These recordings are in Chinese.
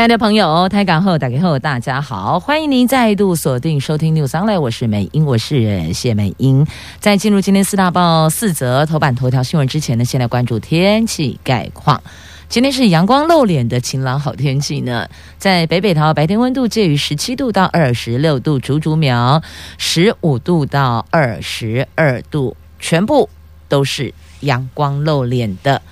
亲爱的朋友，台港后打开后，大家好，欢迎您再度锁定收听 News Online，我是美英，我是谢美英。在进入今天四大报四则头版头条新闻之前呢，先来关注天气概况。今天是阳光露脸的晴朗好天气呢，在北北桃白天温度介于十七度到二十六度，竹竹苗十五度到二十二度，全部都是阳光露脸的。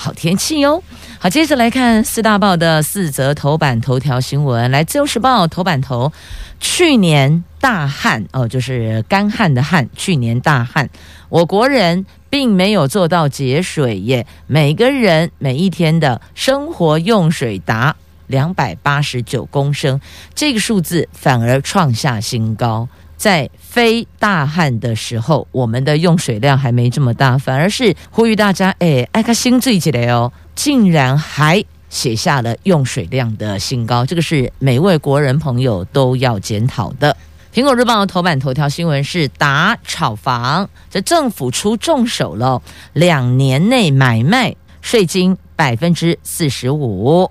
好天气哟！好，接着来看四大报的四则头版头条新闻。来，《自由时报》头版头：去年大旱哦，就是干旱的旱。去年大旱，我国人并没有做到节水耶，每个人每一天的生活用水达两百八十九公升，这个数字反而创下新高。在非大旱的时候，我们的用水量还没这么大，反而是呼吁大家，哎，爱看新最起来哦，竟然还写下了用水量的新高，这个是每位国人朋友都要检讨的。苹果日报头版头条新闻是打炒房，这政府出重手了，两年内买卖税金百分之四十五。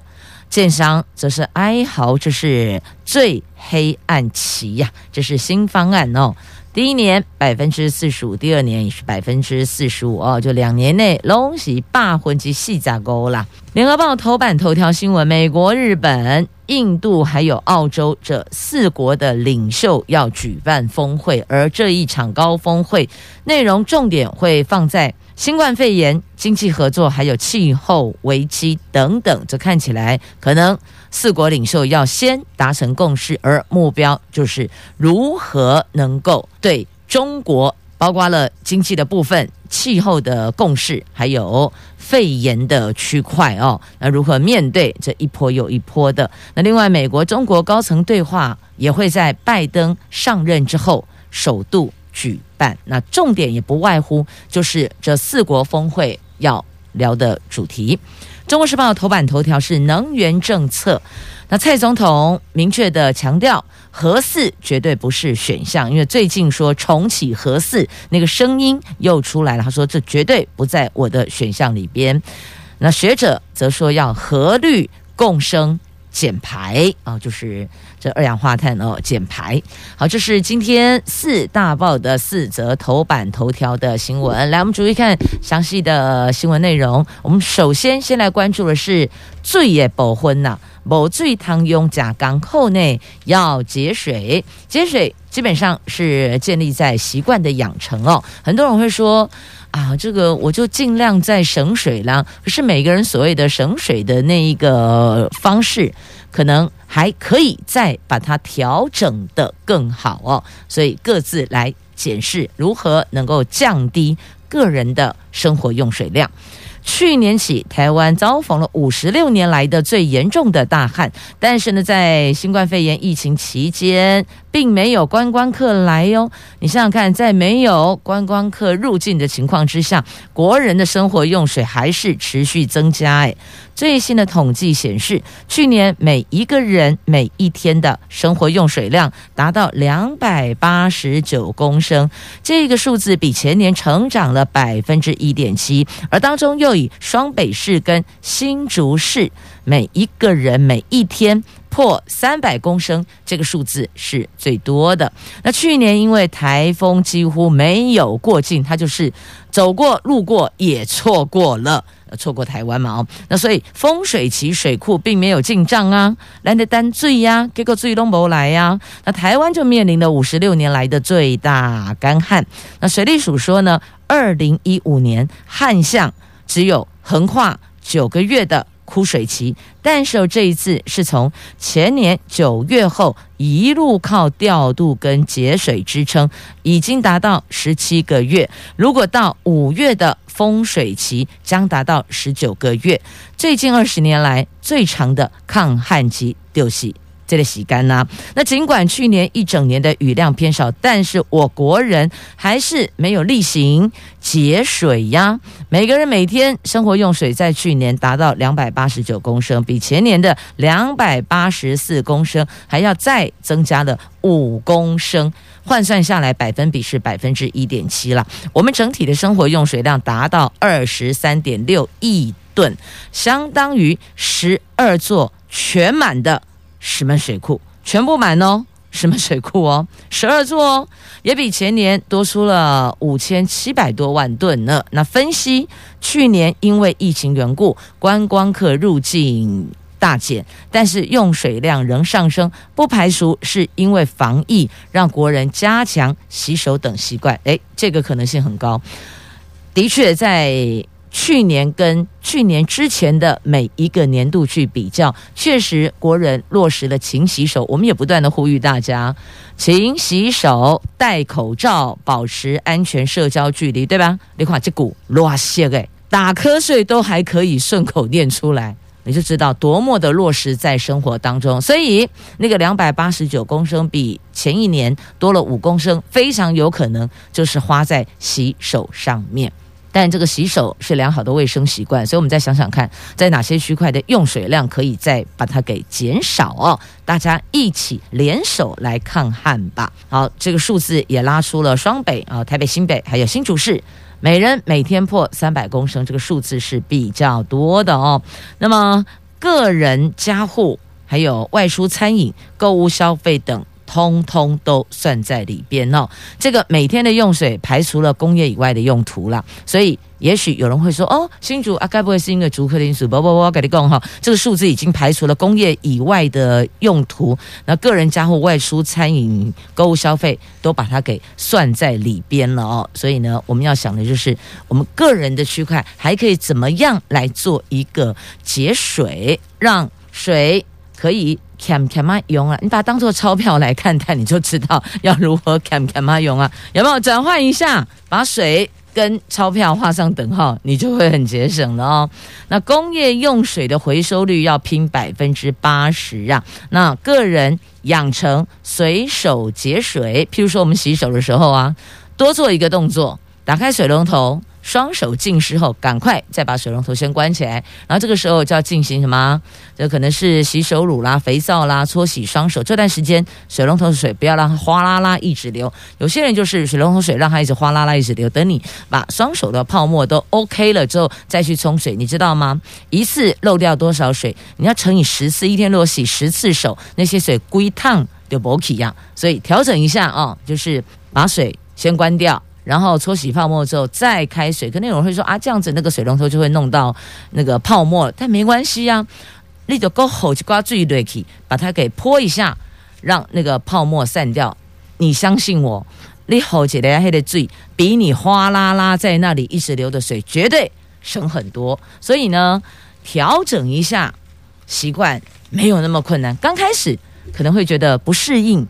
建商则是哀嚎，这是最黑暗期呀！这是新方案哦。第一年百分之四十五，第二年也是百分之四十五哦，就两年内龙喜霸魂及细甲沟啦。联合报头版头条新闻：美国、日本、印度还有澳洲这四国的领袖要举办峰会，而这一场高峰会内容重点会放在。新冠肺炎、经济合作，还有气候危机等等，这看起来可能四国领袖要先达成共识，而目标就是如何能够对中国，包括了经济的部分、气候的共识，还有肺炎的区块哦，那如何面对这一波又一波的？那另外，美国、中国高层对话也会在拜登上任之后首度举办，那重点也不外乎就是这四国峰会要聊的主题。中国时报头版头条是能源政策，那蔡总统明确的强调，核四绝对不是选项，因为最近说重启核四那个声音又出来了，他说这绝对不在我的选项里边。那学者则说要核绿共生。减排啊，就是这二氧化碳哦，减排。好，这是今天四大报的四则头版头条的新闻。来，我们逐一看详细的新闻内容。我们首先先来关注的是水的部分呐，无水通用甲港口内要节水，节水基本上是建立在习惯的养成哦。很多人会说。啊，这个我就尽量在省水啦。可是每个人所谓的省水的那一个方式，可能还可以再把它调整得更好哦。所以各自来检视如何能够降低个人的生活用水量。去年起，台湾遭逢了五十六年来的最严重的大旱，但是呢，在新冠肺炎疫情期间，并没有观光客来哟。你想想看，在没有观光客入境的情况之下，国人的生活用水还是持续增加诶。最新的统计显示，去年每一个人每一天的生活用水量达到两百八十九公升，这个数字比前年成长了百分之一点七，而当中又以双北市跟新竹市每一个人每一天破三百公升这个数字是最多的。那去年因为台风几乎没有过境，它就是走过路过也错过了。错过台湾嘛？哦，那所以丰水期水库并没有进账啊，来的单最呀，结果最都没来呀。那台湾就面临了五十六年来的最大干旱。那水利署说呢，二零一五年旱象只有横跨九个月的。枯水期，但是这一次是从前年九月后一路靠调度跟节水支撑，已经达到十七个月。如果到五月的丰水期，将达到十九个月。最近二十年来最长的抗旱期就是这个洗干呐。那尽管去年一整年的雨量偏少，但是我国人还是没有例行节水呀。每个人每天生活用水在去年达到两百八十九公升，比前年的两百八十四公升还要再增加了五公升，换算下来百分比是百分之一点七了。我们整体的生活用水量达到二十三点六亿吨，相当于十二座全满的石门水库，全部满哦，石门水库哦，十二座哦，也比前年多出了五千七百多万吨呢。那分析去年因为疫情缘故，观光客入境。大减，但是用水量仍上升，不排除是因为防疫让国人加强洗手等习惯。诶，这个可能性很高。的确，在去年跟去年之前的每一个年度去比较，确实国人落实了勤洗手。我们也不断的呼吁大家勤洗手、戴口罩、保持安全社交距离，对吧？你看这股乱些诶，打瞌睡都还可以顺口念出来。你就知道多么的落实在生活当中，所以那个两百八十九公升比前一年多了五公升，非常有可能就是花在洗手上面。但这个洗手是良好的卫生习惯，所以我们再想想看，在哪些区块的用水量可以再把它给减少哦？大家一起联手来抗旱吧。好，这个数字也拉出了双北啊，台北、新北还有新竹市。每人每天破三百公升，这个数字是比较多的哦。那么，个人家户还有外出餐饮、购物消费等。通通都算在里边哦。这个每天的用水排除了工业以外的用途了，所以也许有人会说：“哦，新竹啊，该不会是因为竹科林属？”不不不，我跟你讲哈，这个数字已经排除了工业以外的用途，那个人家户外出餐饮、购物消费都把它给算在里边了哦。所以呢，我们要想的就是我们个人的区块还可以怎么样来做一个节水，让水可以。看看嘛用啊，你把它当做钞票来看待，你就知道要如何看看嘛用啊。有没有转换一下，把水跟钞票画上等号，你就会很节省了哦。那工业用水的回收率要拼百分之八十啊。那个人养成随手节水，譬如说我们洗手的时候啊，多做一个动作，打开水龙头。双手浸湿后，赶快再把水龙头先关起来，然后这个时候就要进行什么？这可能是洗手乳啦、肥皂啦，搓洗双手。这段时间水龙头的水不要让它哗啦啦一直流。有些人就是水龙头水让它一直哗啦啦一直流，等你把双手的泡沫都 OK 了之后再去冲水，你知道吗？一次漏掉多少水？你要乘以十次，一天如果洗十次手，那些水归烫就不起一样。所以调整一下哦，就是把水先关掉。然后搓洗泡沫之后再开水，可能有人会说啊，这样子那个水龙头就会弄到那个泡沫，但没关系呀，你就够好去刮最对起，把它给泼一下，让那个泡沫散掉。你相信我，你好起来黑的最比你哗啦啦在那里一直流的水绝对省很多。所以呢，调整一下习惯没有那么困难。刚开始可能会觉得不适应、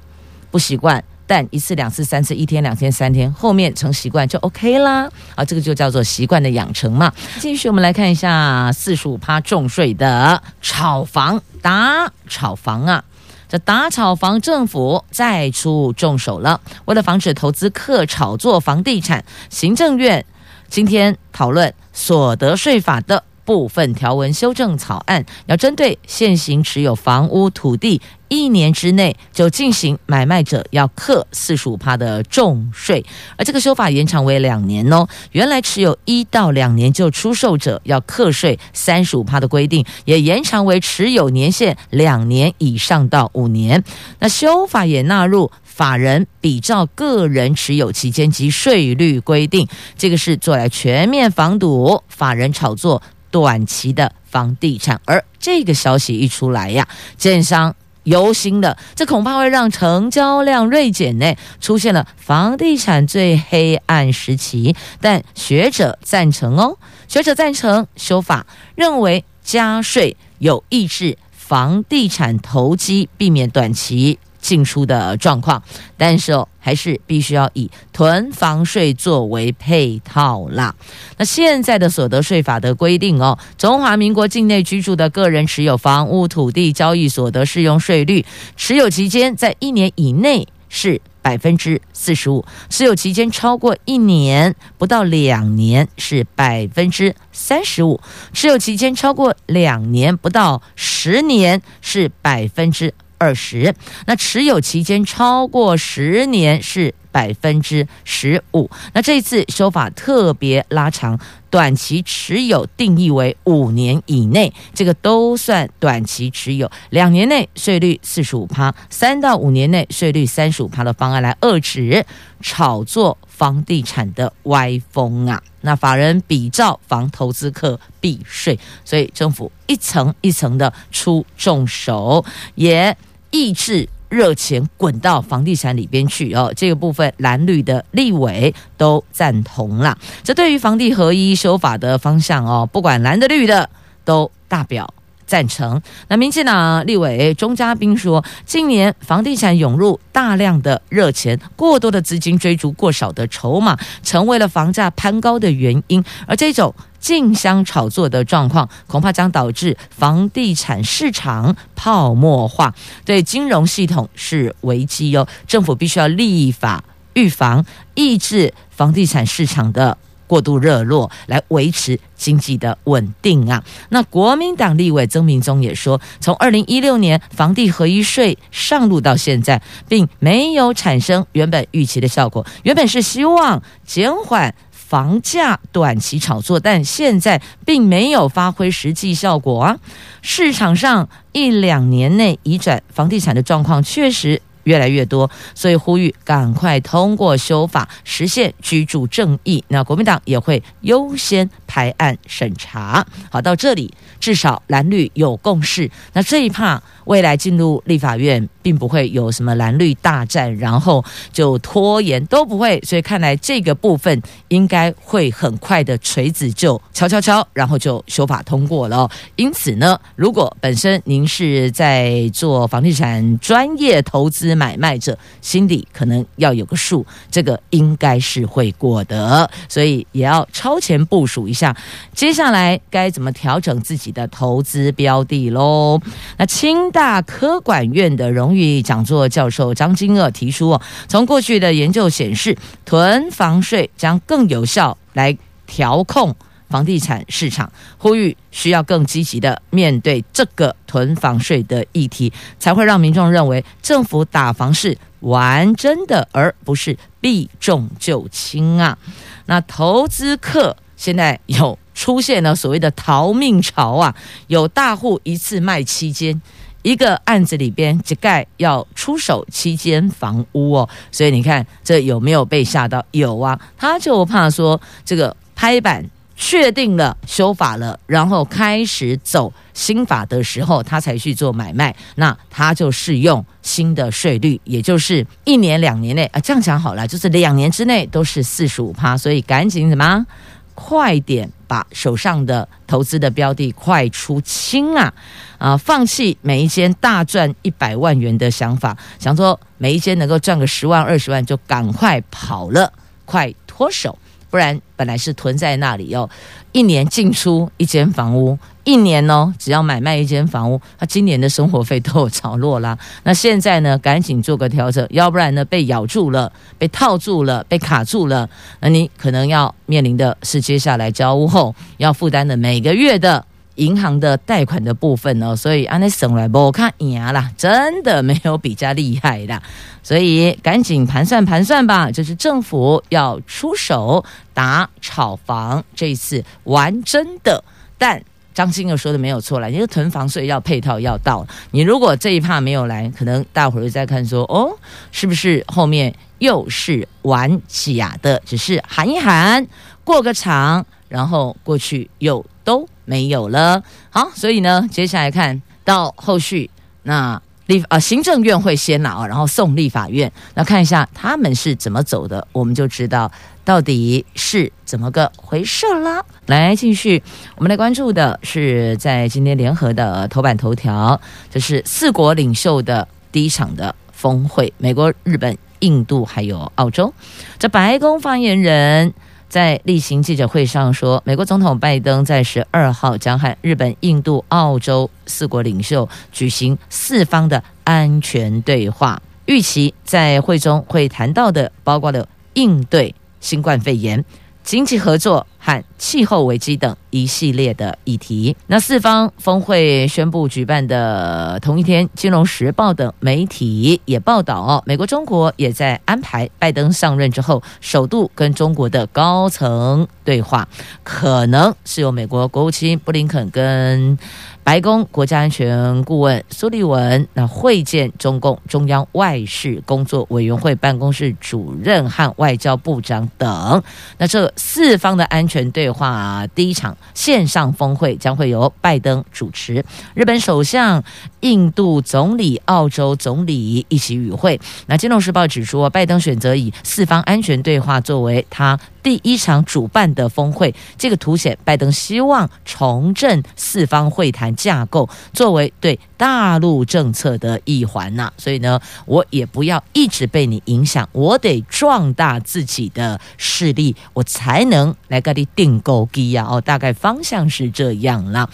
不习惯。但一次、两次、三次，一天、两天、三天，后面成习惯就 OK 啦。啊，这个就叫做习惯的养成嘛。继续，我们来看一下四十五趴重税的炒房打炒房啊，这打炒房政府再出重手了。为了防止投资客炒作房地产，行政院今天讨论所得税法的部分条文修正草案，要针对现行持有房屋土地。一年之内就进行买卖者要课四十五趴的重税，而这个修法延长为两年哦。原来持有一到两年就出售者要课税三十五趴的规定，也延长为持有年限两年以上到五年。那修法也纳入法人比照个人持有期间及税率规定，这个是做来全面防堵法人炒作短期的房地产。而这个消息一出来呀，建商。忧心的，这恐怕会让成交量锐减呢，出现了房地产最黑暗时期。但学者赞成哦，学者赞成修法，认为加税有抑制房地产投机，避免短期进出的状况，但是哦，还是必须要以囤房税作为配套啦。那现在的所得税法的规定哦，中华民国境内居住的个人持有房屋土地交易所得适用税率，持有期间在一年以内是。百分之四十五，持有期间超过一年不到两年是百分之三十五，持有期间超过两年不到十年是百分之二十，那持有期间超过十年是百分之十五。那这次修法特别拉长。短期持有定义为五年以内，这个都算短期持有。两年内税率四十五趴，三到五年内税率三十五趴的方案来遏制炒作房地产的歪风啊！那法人比照房投资客避税，所以政府一层一层的出重手，也抑制。热钱滚到房地产里边去哦，这个部分蓝绿的立委都赞同了。这对于房地合一修法的方向哦，不管蓝的绿的都大表赞成。那民进党立委钟嘉宾说，近年房地产涌入大量的热钱，过多的资金追逐过少的筹码，成为了房价攀高的原因。而这种竞相炒作的状况，恐怕将导致房地产市场泡沫化，对金融系统是危机哟。政府必须要立法预防，抑制房地产市场的。过度热络来维持经济的稳定啊！那国民党立委曾铭宗也说，从二零一六年房地合一税上路到现在，并没有产生原本预期的效果。原本是希望减缓房价短期炒作，但现在并没有发挥实际效果啊！市场上一两年内移转房地产的状况确实。越来越多，所以呼吁赶快通过修法，实现居住正义。那国民党也会优先排案审查。好，到这里至少蓝绿有共识。那这一趴未来进入立法院，并不会有什么蓝绿大战，然后就拖延都不会。所以看来这个部分应该会很快的锤子就敲敲敲，然后就修法通过了。因此呢，如果本身您是在做房地产专业投资，买卖者心里可能要有个数，这个应该是会过的，所以也要超前部署一下，接下来该怎么调整自己的投资标的喽？那清大科管院的荣誉讲座教授张金鶚提出，从过去的研究显示，囤房税将更有效来调控。房地产市场呼吁需要更积极的面对这个囤房税的议题，才会让民众认为政府打房是玩真的，而不是避重就轻啊。那投资客现在有出现了所谓的逃命潮啊，有大户一次卖七间，一个案子里边只盖要出手七间房屋哦，所以你看这有没有被吓到？有啊，他就怕说这个拍板。确定了修法了，然后开始走新法的时候，他才去做买卖，那他就适用新的税率，也就是一年两年内啊，这样讲好了，就是两年之内都是四十五趴，所以赶紧什么，快点把手上的投资的标的快出清啊啊，放弃每一间大赚一百万元的想法，想说每一间能够赚个十万二十万就赶快跑了，快脱手。不然本来是囤在那里哦，一年进出一间房屋，一年哦只要买卖一间房屋，他今年的生活费都有着落啦。那现在呢，赶紧做个调整，要不然呢被咬住了，被套住了，被卡住了，那你可能要面临的是接下来交屋后要负担的每个月的。银行的贷款的部分哦，所以安内省来不看赢啦，真的没有比较厉害的，所以赶紧盘算盘算吧，就是政府要出手打炒房，这一次玩真的。但张金鶚说的没有错啦，你的囤房税要配套要到，你如果这一趴没有来，可能大伙儿在看说哦，是不是后面又是玩假的？只是喊一喊过个场，然后过去又都。没有了，好，所以呢，接下来看到后续，那立啊行政院会先拿，然后送立法院，那看一下他们是怎么走的，我们就知道到底是怎么个回事了。来，继续，我们来关注的是在今天联合的头版头条，这是四国领袖的第一场的峰会，美国、日本、印度还有澳洲。这白宫发言人在例行记者会上说，美国总统拜登在十二号将和日本、印度、澳洲四国领袖举行四方的安全对话，预期在会中会谈到的包括了应对新冠肺炎、经济合作和气候危机等一系列的议题。那四方峰会宣布举办的同一天，《金融时报》等媒体也报道，美国、中国也在安排拜登上任之后首度跟中国的高层对话，可能是由美国国务卿布林肯跟。白宫国家安全顾问苏利文那会见中共中央外事工作委员会办公室主任和外交部长等。那这四方的安全对话第一场线上峰会将会由拜登主持，日本首相、印度总理、澳洲总理一起与会。那《金融时报》指出，拜登选择以四方安全对话作为他。第一场主办的峰会，这个凸显拜登希望重振四方会谈架构，作为对大陆政策的一环呐。所以呢，我也不要一直被你影响，我得壮大自己的势力，我才能来跟你订购机呀。哦，大概方向是这样啦。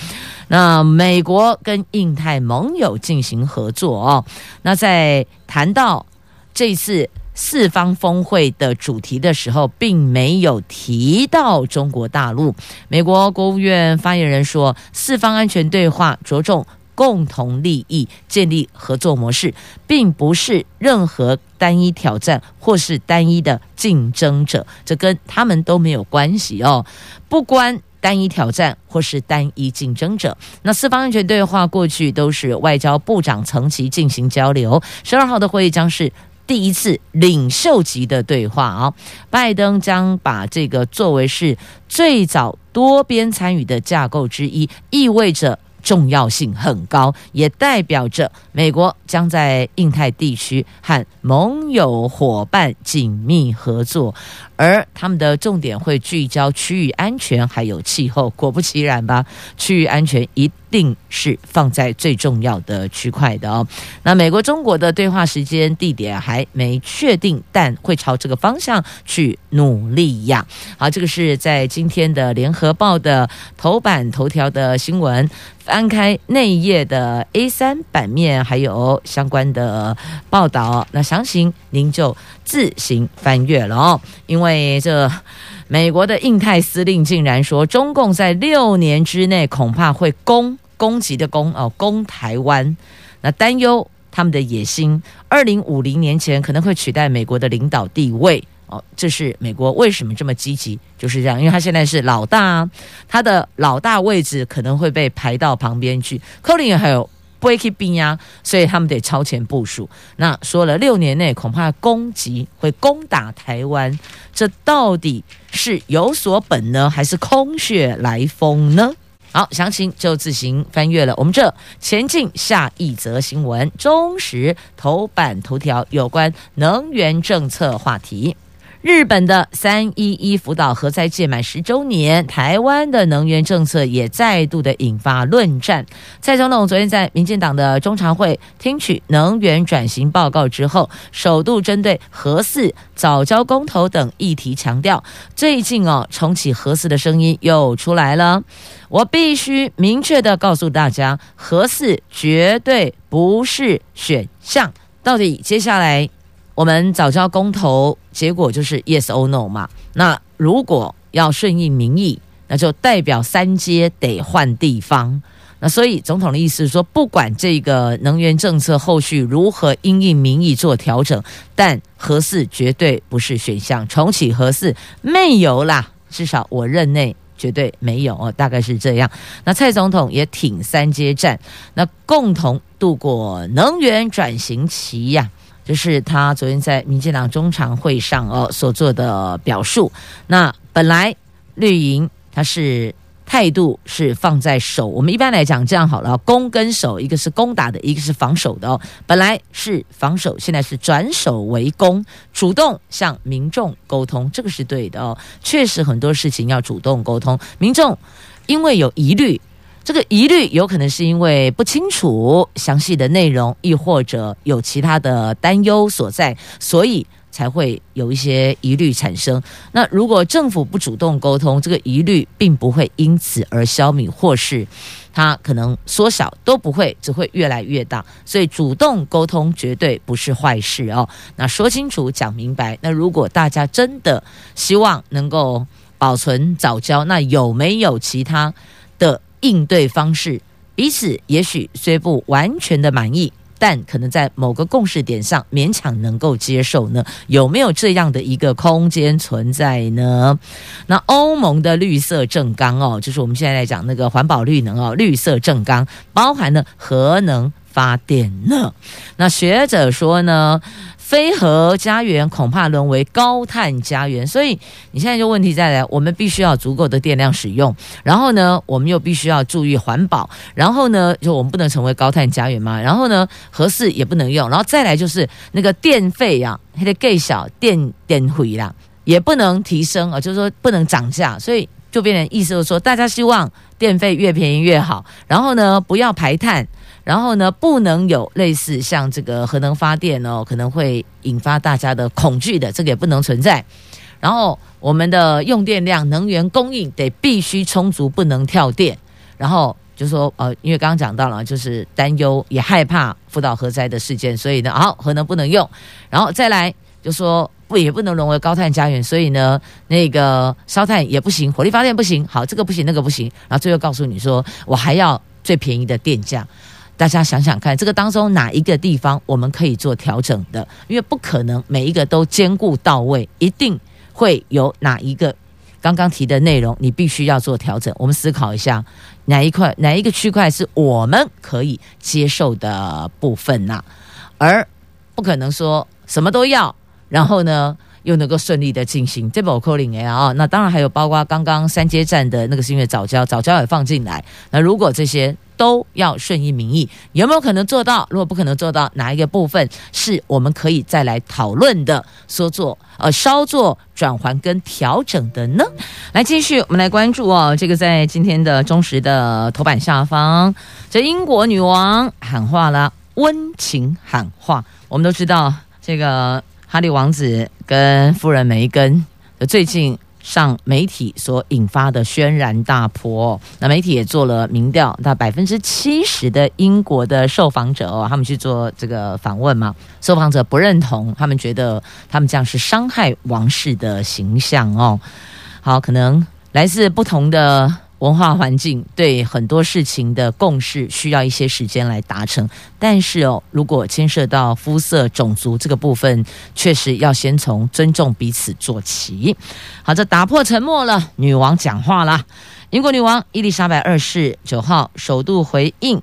那美国跟印太盟友进行合作哦。那在谈到这次。四方峰会的主题的时候，并没有提到中国大陆。美国国务院发言人说，四方安全对话着重共同利益，建立合作模式，并不是任何单一挑战或是单一的竞争者，这跟他们都没有关系哦。不关单一挑战或是单一竞争者。那四方安全对话过去都是外交部长层级进行交流，十二号的会议将是。第一次领袖级的对话啊，拜登将把这个作为是最早多边参与的架构之一，意味着重要性很高，也代表着美国将在印太地区和盟友伙伴紧密合作，而他们的重点会聚焦区域安全还有气候。果不其然吧，区域安全一。定是放在最重要的区块的哦。那美国、中国的对话时间、地点还没确定，但会朝这个方向去努力呀。好，这个是在今天的《联合报》的头版头条的新闻。翻开内页的 A 三版面，还有相关的报道。那详情您就自行翻阅了哦。因为这美国的印太司令竟然说，中共在六年之内恐怕会攻。攻击的攻哦，攻台湾，那担忧他们的野心，二零五零年前可能会取代美国的领导地位哦。这是美国为什么这么积极？就是这样，因为他现在是老大，他的老大位置可能会被排到旁边去。克林还有布雷克宾呀，所以他们得超前部署。那说了六年内恐怕攻击会攻打台湾，这到底是有所本呢，还是空穴来风呢？好，详情就自行翻阅了。我们这前进下一则新闻，中时头版头条有关能源政策话题。日本的三一一福岛核灾届满十周年，台湾的能源政策也再度的引发论战。蔡总统昨天在民进党的中常会听取能源转型报告之后，首度针对核四、早交公投等议题强调，最近哦重启核四的声音又出来了。我必须明确的告诉大家，核四绝对不是选项。到底接下来？我们藻礁公投结果就是 yes or no 嘛。那如果要顺应民意，那就代表三接得换地方。那所以总统的意思是说，不管这个能源政策后续如何因应民意做调整，但核四绝对不是选项，重启核四没有啦。至少我任内绝对没有哦，大概是这样。那蔡总统也挺三接战，那共同度过能源转型期呀。这是他昨天在民进党中常会上哦所做的表述。那本来绿营他是态度是放在守，我们一般来讲这样好了，攻跟守，一个是攻打的，一个是防守的哦。本来是防守，现在是转守为攻，主动向民众沟通，这个是对的哦。确实很多事情要主动沟通，民众因为有疑虑。这个疑虑有可能是因为不清楚详细的内容，亦或者有其他的担忧所在，所以才会有一些疑虑产生。那如果政府不主动沟通，这个疑虑并不会因此而消弭，或是它可能缩小，都不会，只会越来越大。所以主动沟通绝对不是坏事哦。那说清楚、讲明白。那如果大家真的希望能够保存早教，那有没有其他的应对方式？彼此也许虽不完全的满意。但可能在某个共识点上勉强能够接受呢？有没有这样的一个空间存在呢？那欧盟的绿色正纲哦，就是我们现在在讲那个环保绿能哦，绿色正纲包含了核能发电呢。那学者说呢？非核家园恐怕沦为高碳家园，所以你现在就问题再来，我们必须要足够的电量使用，然后呢，我们又必须要注意环保，然后呢，就我们不能成为高碳家园嘛，然后呢，核四也不能用，然后再来就是那个电费呀、啊，它的更小电电费啦，也不能提升啊，就是说不能涨价，所以就变成意思就是说，大家希望电费越便宜越好，然后呢，不要排碳。然后呢，不能有类似像这个核能发电哦，可能会引发大家的恐惧的，这个也不能存在。然后我们的用电量、能源供应得必须充足，不能跳电。然后就说呃，因为刚刚讲到了，就是担忧也害怕福岛核灾的事件，所以呢，好，核能不能用。然后再来就说不也不能沦为高碳家园，所以呢，那个烧炭也不行，火力发电不行，好，这个不行，那个不行。然后最后告诉你说，我还要最便宜的电价。大家想想看，这个当中哪一个地方我们可以做调整的？因为不可能每一个都兼顾到位，一定会有哪一个刚刚提的内容，你必须要做调整。我们思考一下，哪一块、哪一个区块是我们可以接受的部分呐、啊？而不可能说什么都要，然后呢，又能够顺利的进行，这不可能的啊！那当然还有包括刚刚三接站的那个是因为藻礁，藻礁也放进来。那如果这些都要顺应民意，有没有可能做到？如果不可能做到，哪一个部分是我们可以再来讨论的，说做呃稍作转换跟调整的呢？来继续，我们来关注哦，这个在今天的中时的头版下方，这英国女王喊话了，温情喊话。我们都知道这个。哈利王子跟夫人梅根最近上媒体所引发的轩然大波，那媒体也做了民调，那百分之七十的英国的受访者哦，他们去做这个访问嘛，受访者不认同，他们觉得他们这样是伤害王室的形象哦。好，可能来自不同的。文化环境对很多事情的共识需要一些时间来达成，但是哦，如果牵涉到肤色、种族这个部分，确实要先从尊重彼此做起。好，这打破沉默了，女王讲话了。英国女王伊丽莎白二世九号首度回应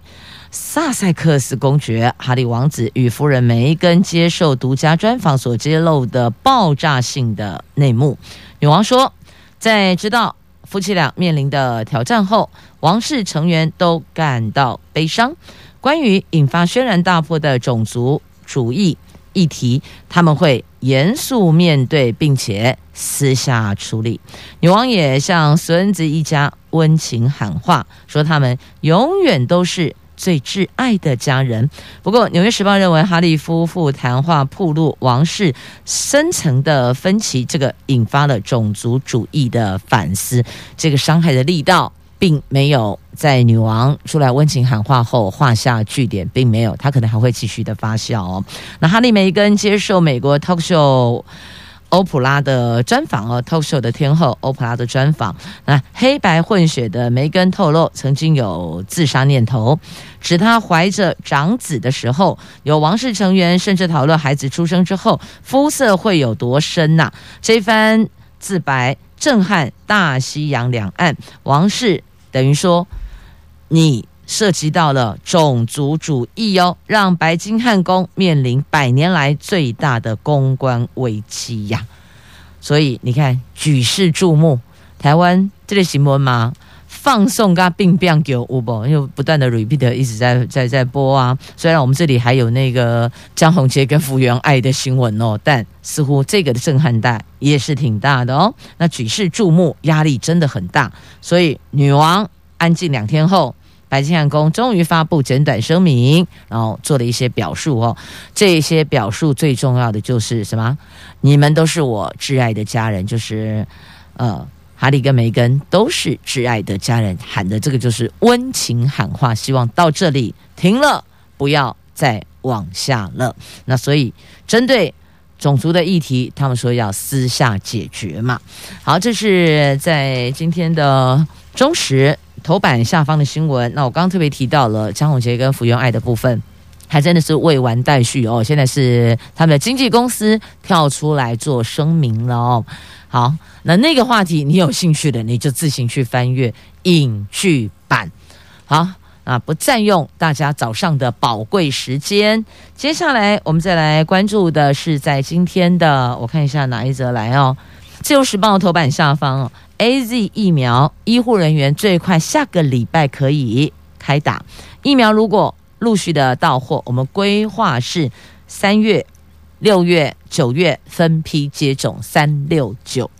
萨塞克斯公爵哈利王子与夫人梅根接受独家专访所揭露的爆炸性的内幕。女王说，在知道。夫妻俩面临的挑战后，王室成员都感到悲伤。关于引发轩然大波的种族主义议题，他们会严肃面对，并且私下处理。女王也向孙子一家温情喊话，说他们永远都是。最挚爱的家人。不过，《纽约时报》认为哈利夫妇谈话暴露王室深层的分歧，这个引发了种族主义的反思。这个伤害的力道，并没有在女王出来温情喊话后画下句点，并没有，他可能还会继续的发酵哦。那哈利梅根接受美国 talk show。欧普拉的专访哦，talk show 的天后欧普拉的专访。那黑白混血的梅根透露，曾经有自杀念头，指她怀着长子的时候，有王室成员甚至讨论孩子出生之后肤色会有多深呐、啊。这番自白震撼大西洋两岸，王室等于说你。涉及到了种族主义哦，让白金汉宫面临百年来最大的公关危机呀。所以你看，举世注目，台湾这类新闻嘛，放送跟并不给有无因为不断的 repeat 一直在在在播啊。虽然我们这里还有那个江宏杰跟福原爱的新闻哦，但似乎这个的震撼大也是挺大的哦。那举世注目，压力真的很大。所以女王安静两天后。白金汉宫终于发布简短声明，然后做了一些表述哦。这些表述最重要的就是什么？你们都是我挚爱的家人，就是呃，哈利跟梅根都是挚爱的家人，喊的这个就是温情喊话，希望到这里停了，不要再往下了。那所以针对。种族的议题，他们说要私下解决嘛。好，这是在今天的中时头版下方的新闻。那我刚刚特别提到了江宏杰跟福原爱的部分，还真的是未完待续哦。现在是他们的经纪公司跳出来做声明了哦。好，那那个话题你有兴趣的，你就自行去翻阅影剧版。好。啊，不占用大家早上的宝贵时间。接下来我们再来关注的是在今天的，我看一下哪一则来哦，《自由时报》头版下方哦，AZ 疫苗医护人员最快下个礼拜可以开打。疫苗如果陆续的到货，我们规划是三月、六月、九月分批接种，三六九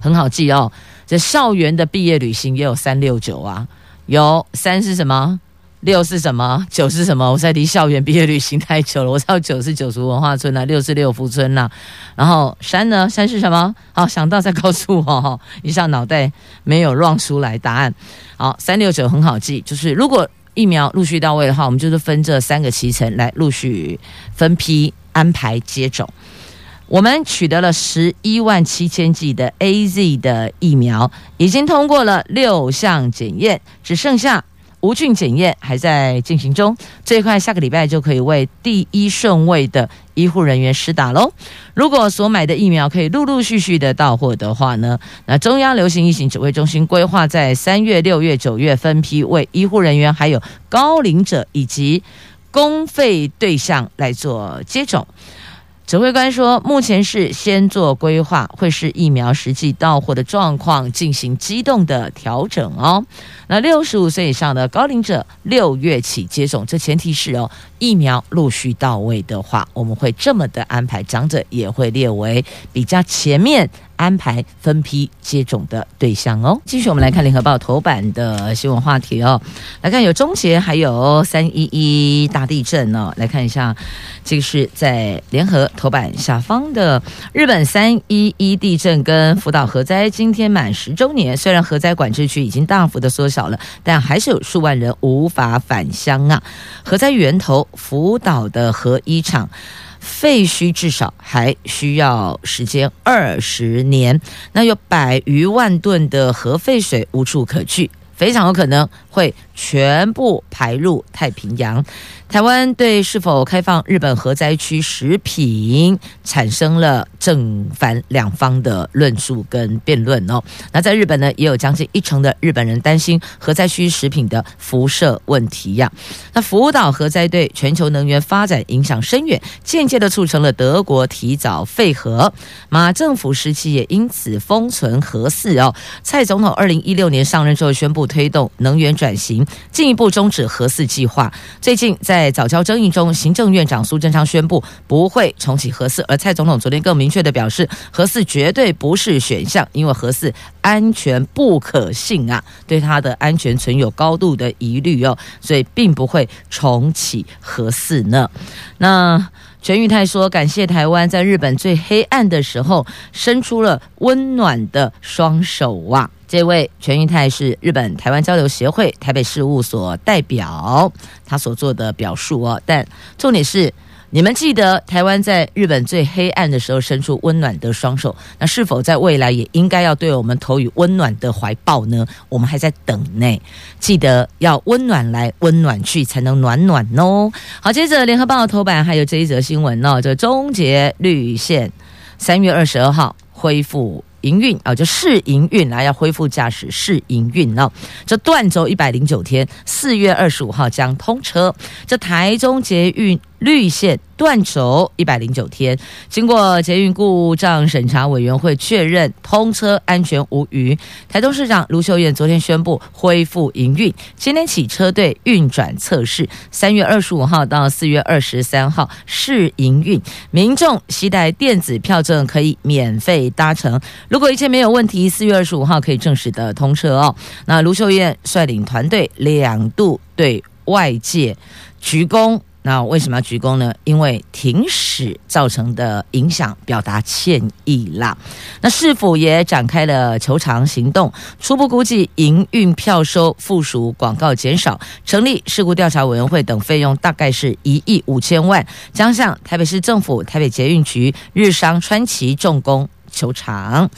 很好记哦。这校园的毕业旅行也有三六九啊。有三是什么？六是什么？九是什么？我在离校园毕业旅行太久了，我知道九是九族文化村呐、六是六福村呐、然后三呢？三是什么？好，想到再告诉我哈，一下脑袋没有乱出来答案。好，三六九很好记，就是如果疫苗陆续到位的话，我们就是分这三个期程来陆续分批安排接种。我们取得了十一万七千剂的 AZ 的疫苗，已经通过了六项检验，只剩下无菌检验还在进行中。最快下个礼拜就可以为第一顺位的医护人员施打喽。如果所买的疫苗可以陆陆续续的到货的话呢，那中央流行疫情指挥中心规划在三月、六月、九月分批为医护人员、还有高龄者以及公费对象来做接种。指挥官说，目前是先做规划，会视疫苗实际到货的状况进行机动的调整哦。那六十五岁以上的高龄者，六月起接种，这前提是哦，疫苗陆续到位的话，我们会这么的安排，长者也会列为比较前面。安排分批接种的对象哦。继续，我们来看联合报头版的新闻话题哦。来看有中捷，还有三一一大地震哦。来看一下，这个是在联合头版下方的日本三一一地震跟福岛核灾，今天满十周年。虽然核灾管制区已经大幅的缩小了，但还是有数万人无法返乡啊。核灾源头福岛的核一厂。废墟至少还需要时间二十年，那有百余万吨的核废水无处可去，非常有可能会全部排入太平洋。台湾对是否开放日本核灾区食品产生了正反两方的论述跟辩论哦。那在日本呢，也有将近一成的日本人担心核灾区食品的辐射问题呀。那福岛核灾对全球能源发展影响深远，间接的促成了德国提早废核，马政府时期也因此封存核四哦。蔡总统二零一六年上任之后宣布推动能源转型，进一步终止核四计划。最近在早教争议中，行政院长苏贞昌宣布不会重启核四，而蔡总统昨天更明确地表示，核四绝对不是选项，因为核四安全不可信啊，对它的安全存有高度的疑虑哦，所以并不会重启核四呢。那全玉泰说，感谢台湾在日本最黑暗的时候伸出了温暖的双手哇。这位全玉泰是日本台湾交流协会台北事务所代表，他所做的表述哦。但重点是，你们记得台湾在日本最黑暗的时候伸出温暖的双手，那是否在未来也应该要对我们投以温暖的怀抱呢？我们还在等呢。记得要温暖来，温暖去，才能暖暖哦。好，接着联合报头版还有这一则新闻哦，就中捷绿线三月二十二号恢复。营运啊，就试营运来要恢复驾驶试营运哦。这断轴一百零九天，四月二十五号将通车。这台中捷运绿线断轴一百零九天，经过捷运故障审查委员会确认通车安全无虞。台东市长卢秀燕昨天宣布恢复营运，今天起车队运转测试，三月二十五号到四月二十三号试营运，民众携带电子票证可以免费搭乘。如果一切没有问题，四月二十五号可以正式的通车哦。那卢秀燕率领团队两度对外界鞠躬。那为什么要鞠躬呢？因为停驶造成的影响，表达歉意啦。那市府也展开了求偿行动，初步估计营运票收、附属广告减少、成立事故调查委员会等费用，大概是一亿五千万，将向台北市政府、台北捷运局、日商、川崎重工求偿。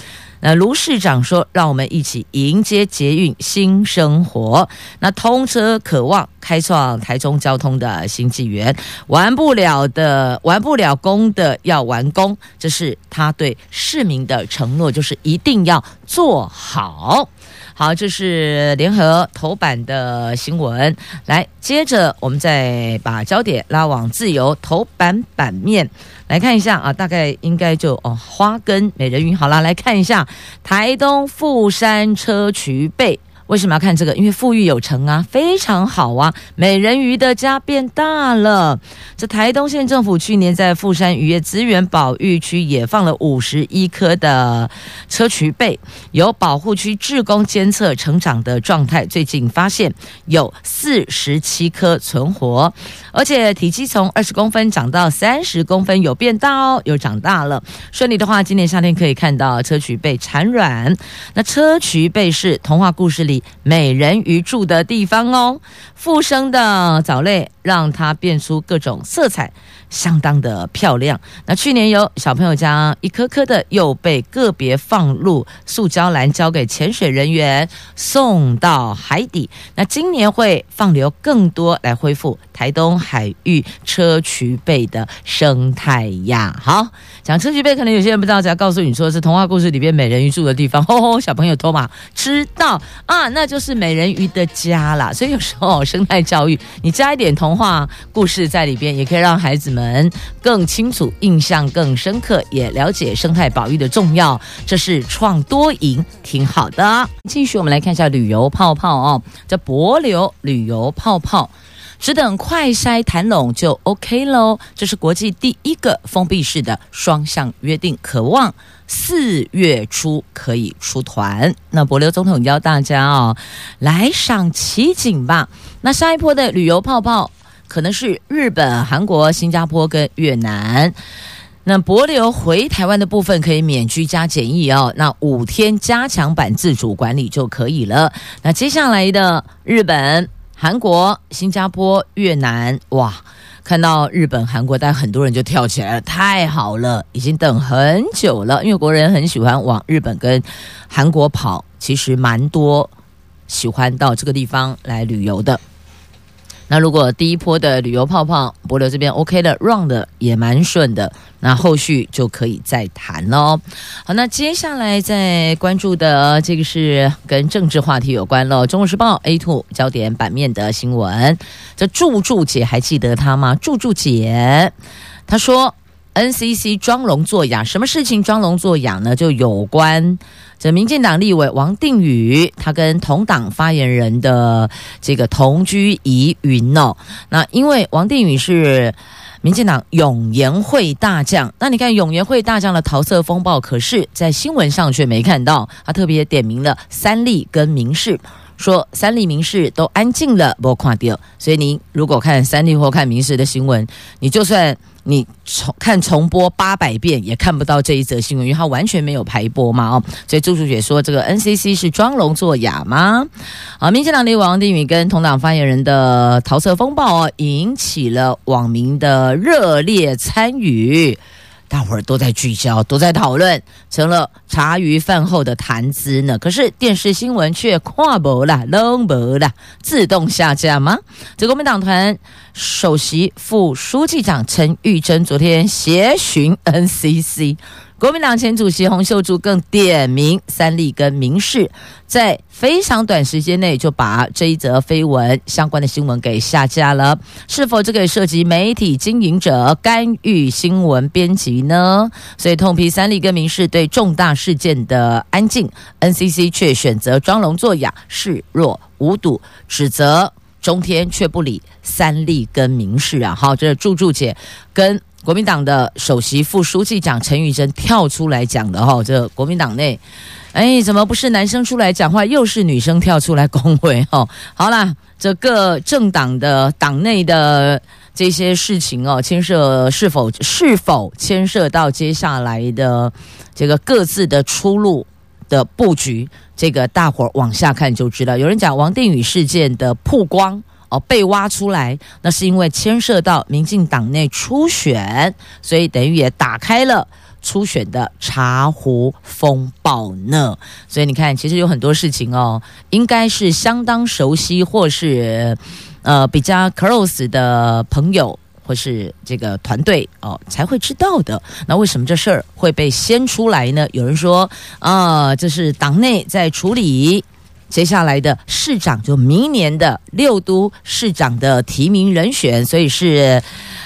那卢市长说：“让我们一起迎接捷运新生活。那通车渴望开创台中交通的新纪元。完不了的，完不了工的要完工，这是他对市民的承诺，就是一定要做好。”好，这是联合头版的新闻。来，接着我们再把焦点拉往自由头版版面来看一下啊，大概应该就哦，花跟美人鱼。好啦，来看一下台东富山车渠贝。为什么要看这个？因为富裕有成啊，非常好啊！美人鱼的家变大了。这台东县政府去年在富山渔业资源保育区也放了五十一颗的硨磲贝，由保护区志工监测成长的状态，最近发现有四十七颗存活，而且体积从二十公分长到三十公分，有变大哦，有长大了。顺利的话，今年夏天可以看到硨磲贝产卵。那硨磲贝是童话故事里。美人鱼住的地方哦，复生的藻类让它变出各种色彩。相当的漂亮。那去年有小朋友将一颗颗的又被个别放入塑胶篮，交给潜水人员送到海底。那今年会放流更多，来恢复台东海域硨磲贝的生态呀。好，讲硨磲贝，可能有些人不知道，只要告诉你说是童话故事里边美人鱼住的地方。吼吼，小朋友托马知道啊，那就是美人鱼的家啦。所以有时候生态教育，你加一点童话故事在里边，也可以让孩子们。更清楚、印象更深刻，也了解生态保育的重要，这是创多赢，挺好的。继续，我们来看一下旅游泡泡哦，这帛琉旅游泡泡，只等快筛谈拢就 OK 喽。这是国际第一个封闭式的双向约定，可望四月初可以出团。那帛琉总统邀大家哦，来赏奇景吧。那下一波的旅游泡泡。可能是日本、韩国、新加坡跟越南。那帛琉回台湾的部分可以免居家检疫哦，那五天加强版自主管理就可以了。那接下来的日本、韩国、新加坡、越南，哇，看到日本、韩国，但很多人就跳起来了，太好了，已经等很久了，因为国人很喜欢往日本跟韩国跑，其实蛮多喜欢到这个地方来旅游的。那如果第一波的旅游泡泡，博流这边 OK 的，run 的也蛮顺的，那后续就可以再谈喽。好，那接下来再关注的这个是跟政治话题有关喽。《中国时报》A two 焦点版面的新闻，这柱柱姐还记得她吗？柱柱姐，她说 NCC 装聋作哑，什么事情装聋作哑呢？就有关。这民进党立委王定宇，他跟同党发言人的这个同居疑云哦，那因为王定宇是民进党永延会大将，那你看永延会大将的桃色风暴，可是在新闻上却没看到，他特别点名了三立跟民视，说三立民事都安静了，不看掉，所以您如果看三立或看民事的新闻，你就算。你重看重播八百遍也看不到这一则新闻，因为它完全没有排播嘛哦，所以朱主姐说这个 NCC 是装聋作哑吗？啊，民进党的王定宇跟同党发言人的桃色风暴哦，引起了网民的热烈参与。大伙儿都在聚焦，都在讨论，成了茶余饭后的谈资呢。可是电视新闻却跨不了，扔不了，自动下架吗？这国民党团首席副书记长陈玉珍昨天协寻 NCC。国民党前主席洪秀柱更点名三立跟民视，在非常短时间内就把这一则绯闻相关的新闻给下架了。是否这个涉及媒体经营者干预新闻编辑呢？所以痛批三立跟民视对重大事件的安静，NCC 却选择装聋作哑，视若无睹，指责中天却不理三立跟民视啊。好，这是柱柱姐跟。国民党的首席副书记长陈玉珍跳出来讲的哈，这国民党内，哎，怎么不是男生出来讲话，又是女生跳出来恭维哈？好啦，这各政党的党内的这些事情哦，牵涉是否是否牵涉到接下来的这个各自的出路的布局，这个大伙儿往下看就知道。有人讲王定宇事件的曝光。哦，被挖出来，那是因为牵涉到民进党内初选，所以等于也打开了初选的茶壶风暴呢。所以你看，其实有很多事情哦，应该是相当熟悉或是呃比较 close 的朋友或是这个团队哦才会知道的。那为什么这事儿会被掀出来呢？有人说啊、这是党内在处理。接下来的市长就明年的六都市长的提名人选，所以是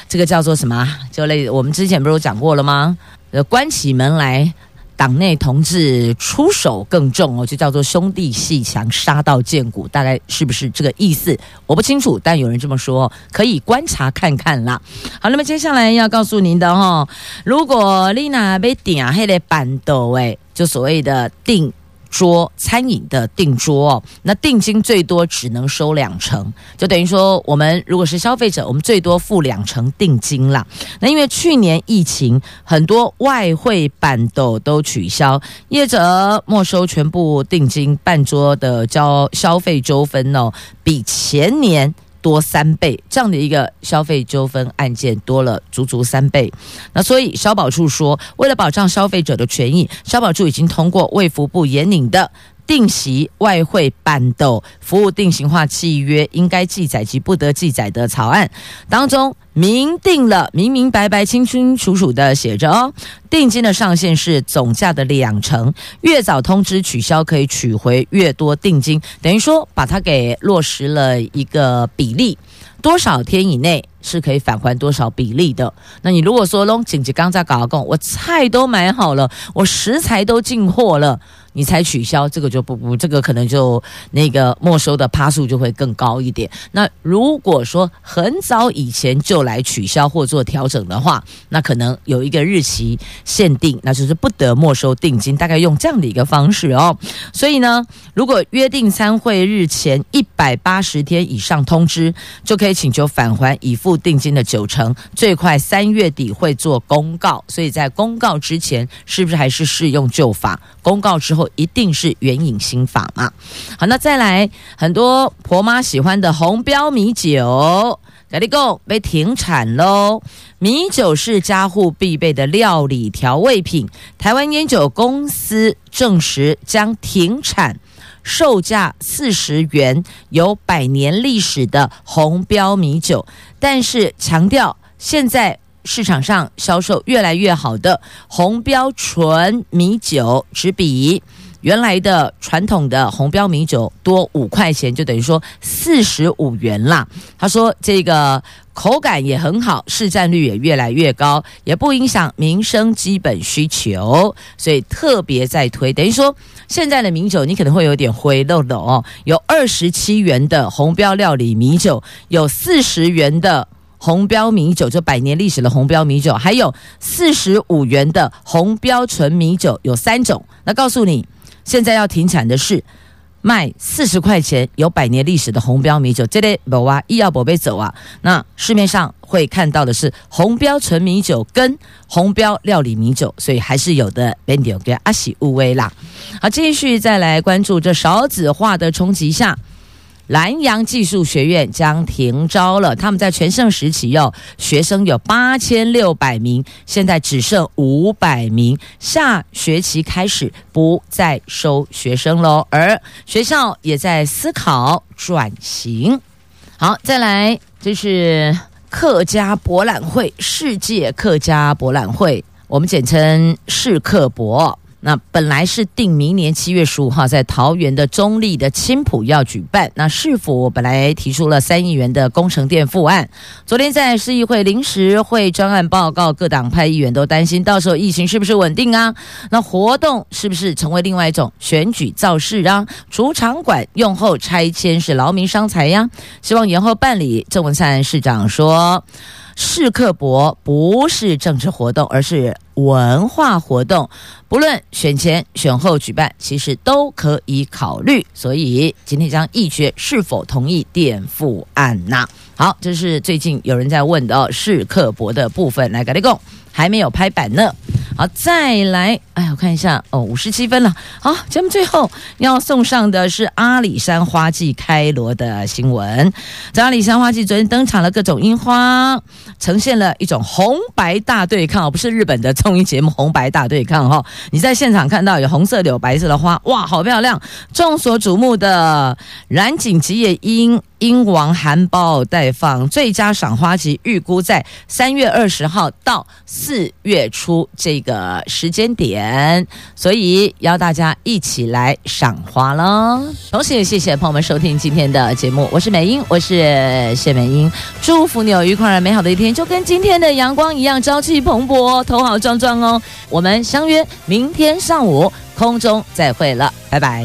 这个叫做什么？就类我们之前不是有讲过了吗？呃，关起门来，党内同志出手更重哦，就叫做兄弟鬩墙，杀到见骨，大概是不是这个意思？我不清楚，但有人这么说，可以观察看看啦。好，那么接下来要告诉您的哈，如果丽娜被点黑的板豆哎，就所谓的定。桌餐饮的订桌哦，那定金最多只能收两成，就等于说我们如果是消费者，我们最多付两成定金啦。那因为去年疫情，很多外汇办桌都取消，业者没收全部定金，半桌的交消费纠纷哦，比前年。多三倍，这样的一个消费纠纷案件多了足足三倍。那所以消保处说，为了保障消费者的权益，消保处已经通过卫福部严领的。定席外汇办桌服务定型化契约应该记载及不得记载的草案当中明定了明明白白清清楚楚的写着哦，定金的上限是总价的两成，越早通知取消可以取回越多定金，等于说把它给落实了一个比例，多少天以内是可以返还多少比例的。那你如果说侬紧急刚在搞工，我菜都买好了，我食材都进货了。你才取消，这个就不不，这个可能就那个没收的趴数就会更高一点。那如果说很早以前就来取消或做调整的话，那可能有一个日期限定，那就是不得没收定金，大概用这样的一个方式哦。所以呢，如果约定参会日前一百八十天以上通知，就可以请求返还已付定金的九成，最快三月底会做公告。所以在公告之前，是不是还是适用旧法？公告之后。一定是援引新法嘛？好，那再来很多婆妈喜欢的红标米酒，格力贡被停产喽。米酒是家户必备的料理调味品，台湾烟酒公司证实将停产售价四十元、有百年历史的红标米酒，但是强调现在。市场上销售越来越好的红标纯米酒，只比原来的传统的红标米酒多五块钱，就等于说四十五元啦。他说这个口感也很好，市占率也越来越高，也不影响民生基本需求，所以特别在推。等于说现在的米酒你可能会有点灰漏的哦，有二十七元的红标料理米酒，有四十元的。红标米酒就百年历史的红标米酒，还有四十五元的红标纯米酒，有三种。那告诉你，现在要停产的是卖四十块钱有百年历史的红标米酒，这类不啊，医药宝贝走啊。那市面上会看到的是红标纯米酒跟红标料理米酒，所以还是有的。别丢给阿喜乌威啦。好，继续再来关注这少子化的冲击下。南阳技术学院将停招了，他们在全盛时期哟，学生有八千六百名，现在只剩五百名，下学期开始不再收学生喽，而学校也在思考转型。好，再来，这是客家博览会，世界客家博览会。我们简称世客博。那本来是定明年七月十五号在桃园的中立的青埔要举办，那市府本来提出了三亿元的工程垫付案，昨天在市议会临时会专案报告，各党派议员都担心到时候疫情是不是稳定啊？那活动是不是成为另外一种选举造势啊？主场馆用后拆迁是劳民伤财呀，希望延后办理。郑文灿市长说。世客博不是政治活动，而是文化活动。不论选前选后举办，其实都可以考虑。所以今天将议决是否同意垫付案呐？好，这是最近有人在问的哦，是刻薄的部分来跟你讲，还没有拍板呢。好，再来，哎，我看一下哦，五十七分了。好，节目最后要送上的是阿里山花季开锣的新闻。在阿里山花季昨天登场了各种樱花，呈现了一种红白大对抗，不是日本的综艺节目红白大对抗哈。你在现场看到有红色的，有白色的花，哇，好漂亮！众所瞩目的染井吉野樱。樱王含苞待放，最佳赏花期预估在三月二十号到四月初这个时间点，所以邀大家一起来赏花喽。同时也谢谢朋友们收听今天的节目，我是美英，我是谢美英，祝福你有愉快而美好的一天，就跟今天的阳光一样朝气蓬勃，头好壮壮哦。我们相约明天上午空中再会了，拜拜。